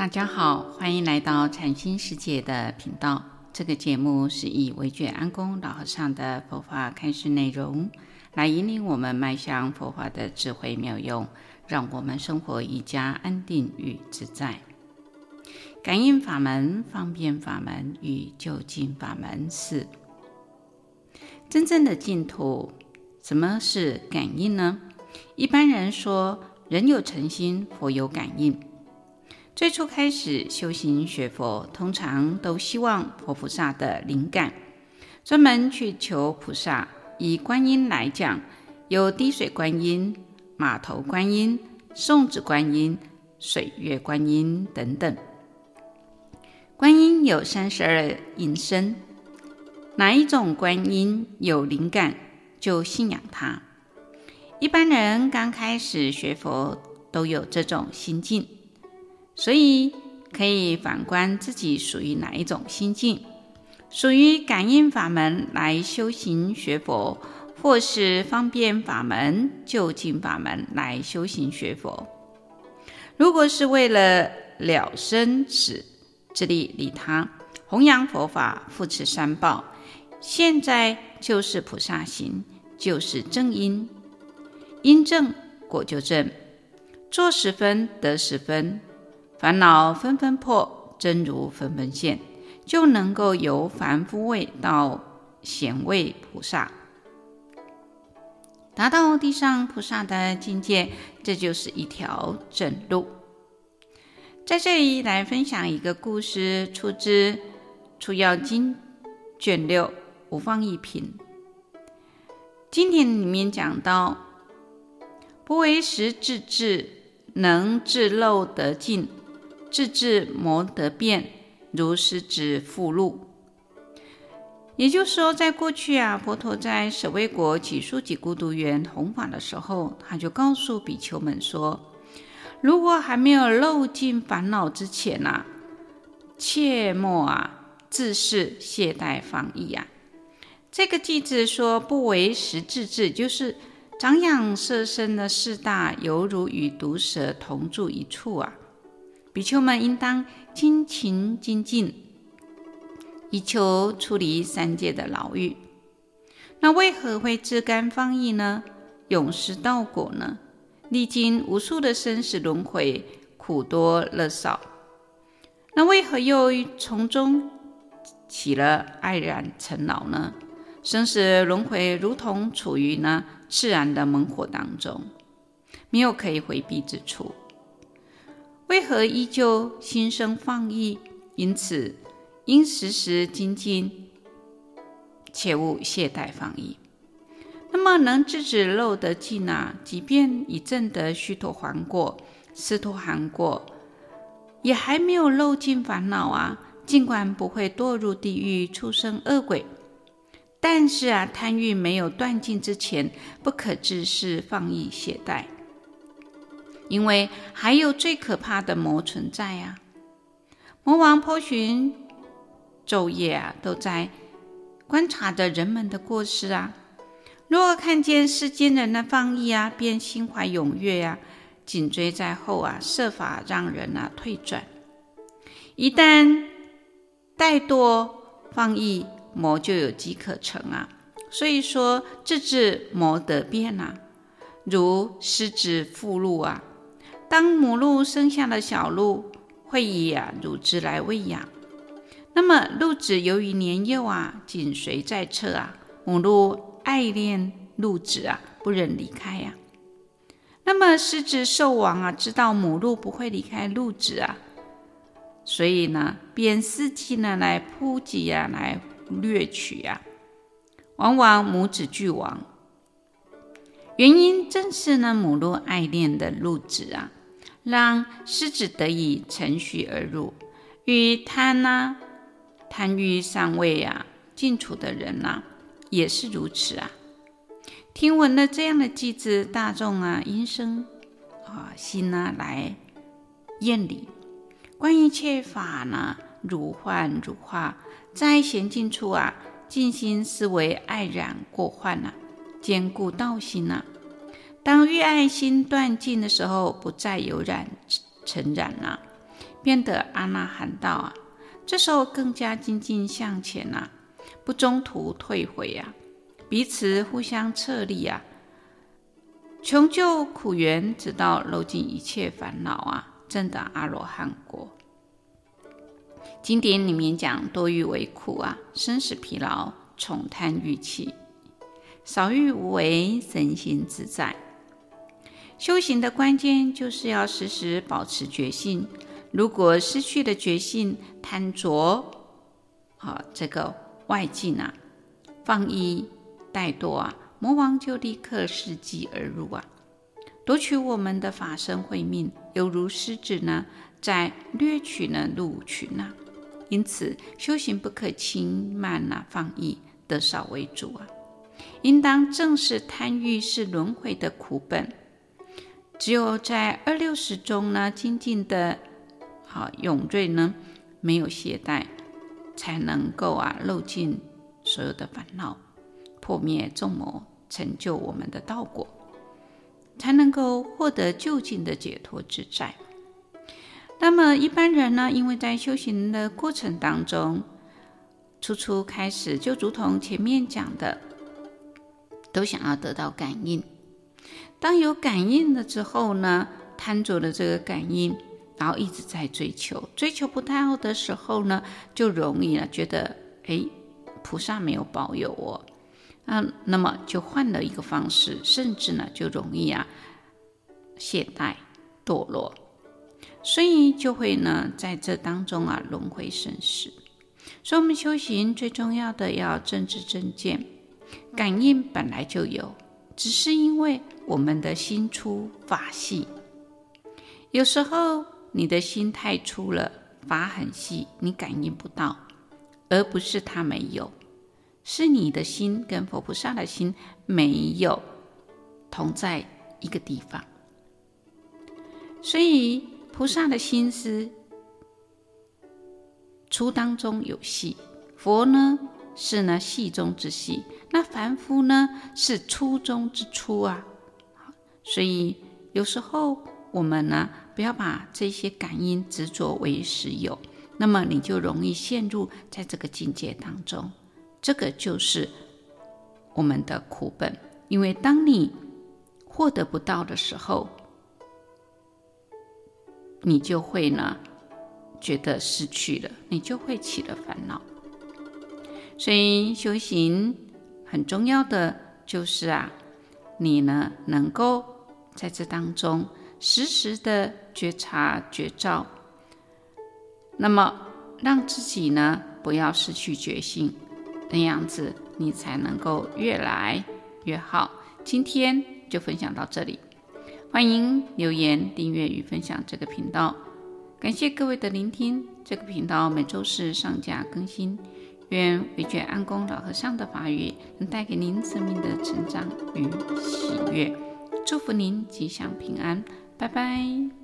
大家好，欢迎来到禅心世界的频道。这个节目是以维觉安公老和尚的佛法开示内容，来引领我们迈向佛法的智慧妙用，让我们生活愈加安定与自在。感应法门、方便法门与究竟法门四。真正的净土，什么是感应呢？一般人说，人有诚心，佛有感应。最初开始修行学佛，通常都希望佛菩萨的灵感，专门去求菩萨。以观音来讲，有滴水观音、马头观音、送子观音、水月观音等等。观音有三十二应身，哪一种观音有灵感，就信仰他。一般人刚开始学佛，都有这种心境。所以可以反观自己属于哪一种心境，属于感应法门来修行学佛，或是方便法门、就近法门来修行学佛。如果是为了了生死、自利利他、弘扬佛法、护持三宝，现在就是菩萨行，就是正因，因正果就正，做十分得十分。烦恼纷纷破，真如纷纷现，就能够由凡夫位到显位菩萨，达到地上菩萨的境界。这就是一条正路。在这里来分享一个故事，出自《出要经》卷六无放一品。经典里面讲到：不为实智智，能自漏得尽。自智谋得变，如狮子复鹿。也就是说，在过去啊，佛陀在舍卫国只树给孤独园弘法的时候，他就告诉比丘们说：如果还没有漏尽烦恼之前啊，切莫啊自恃懈怠放逸啊。这个句子说不为实智智，就是长养色身的四大，犹如与毒蛇同住一处啊。比丘们应当精勤精进，以求出离三界的牢狱。那为何会自甘放逸呢？永失道果呢？历经无数的生死轮回，苦多乐少。那为何又从中起了黯然成劳呢？生死轮回如同处于呢炽然的猛火当中，没有可以回避之处。为何依旧心生放逸？因此，应时时精进，切勿懈怠放逸。那么，能制止漏得尽啊，即便已证得须陀洹果、斯陀含果，也还没有漏尽烦恼啊。尽管不会堕入地狱、畜生、恶鬼，但是啊，贪欲没有断尽之前，不可自恃放逸懈怠。因为还有最可怕的魔存在呀、啊！魔王波旬昼夜啊，都在观察着人们的过失啊。若看见世间人的放逸啊，便心怀踊跃呀、啊，紧追在后啊，设法让人啊退转。一旦怠惰放逸，魔就有机可乘啊。所以说，自治魔得变啊，如狮子复鹿啊。当母鹿生下了小鹿，会以乳汁来喂养。那么鹿子由于年幼啊，紧随在侧啊，母鹿爱恋鹿子啊，不忍离开呀、啊。那么狮子兽王啊，知道母鹿不会离开鹿子啊，所以呢，便伺机呢来扑击啊，来掠取啊，往往母子俱亡。原因正是呢，母鹿爱恋的鹿子啊。让狮子得以乘虚而入，与贪呐、贪欲上位啊，近处的人呐、也是如此啊。听闻了这样的偈子，大众啊，应生啊心呢来厌离，观一切法呢如幻如化，在闲静处啊，静心思维，爱然过患呐，坚固道心呐。当欲爱心断尽的时候，不再有染尘染了，变得阿那含道啊，这时候更加精进向前啊，不中途退回啊，彼此互相策励啊，穷究苦源，直到漏尽一切烦恼啊，证得阿罗汉果。经典里面讲，多欲为苦啊，生死疲劳，从贪欲起；少欲无为，身心自在。修行的关键就是要时时保持觉性。如果失去了觉性，贪着啊，这个外境啊，放逸怠惰啊，魔王就立刻伺机而入啊，夺取我们的法身慧命，犹如狮子呢，在掠取呢鹿群呐。因此，修行不可轻慢呐，放逸，得少为主啊，应当正视贪欲是轮回的苦本。只有在二六十中呢，静静的好永锐呢，没有懈怠，才能够啊漏尽所有的烦恼，破灭众魔，成就我们的道果，才能够获得究竟的解脱自在。那么一般人呢，因为在修行的过程当中，初初开始就如同前面讲的，都想要得到感应。当有感应了之后呢，贪着了这个感应，然后一直在追求，追求不到的时候呢，就容易了觉得，哎，菩萨没有保佑我，啊，那么就换了一个方式，甚至呢就容易啊懈怠堕落，所以就会呢在这当中啊轮回生死。所以，我们修行最重要的要正知正见，感应本来就有。只是因为我们的心粗法细，有时候你的心太粗了，法很细，你感应不到，而不是他没有，是你的心跟佛菩萨的心没有同在一个地方。所以菩萨的心思粗当中有细，佛呢？是呢，细中之细。那凡夫呢，是初中之初啊。所以有时候我们呢，不要把这些感应执着为实有，那么你就容易陷入在这个境界当中。这个就是我们的苦本。因为当你获得不到的时候，你就会呢，觉得失去了，你就会起了烦恼。所以修行很重要的就是啊，你呢能够在这当中时时的觉察觉照，那么让自己呢不要失去觉性，那样子你才能够越来越好。今天就分享到这里，欢迎留言、订阅与分享这个频道。感谢各位的聆听，这个频道每周四上架更新。愿惟觉安公老和尚的法语能带给您生命的成长与喜悦，祝福您吉祥平安，拜拜。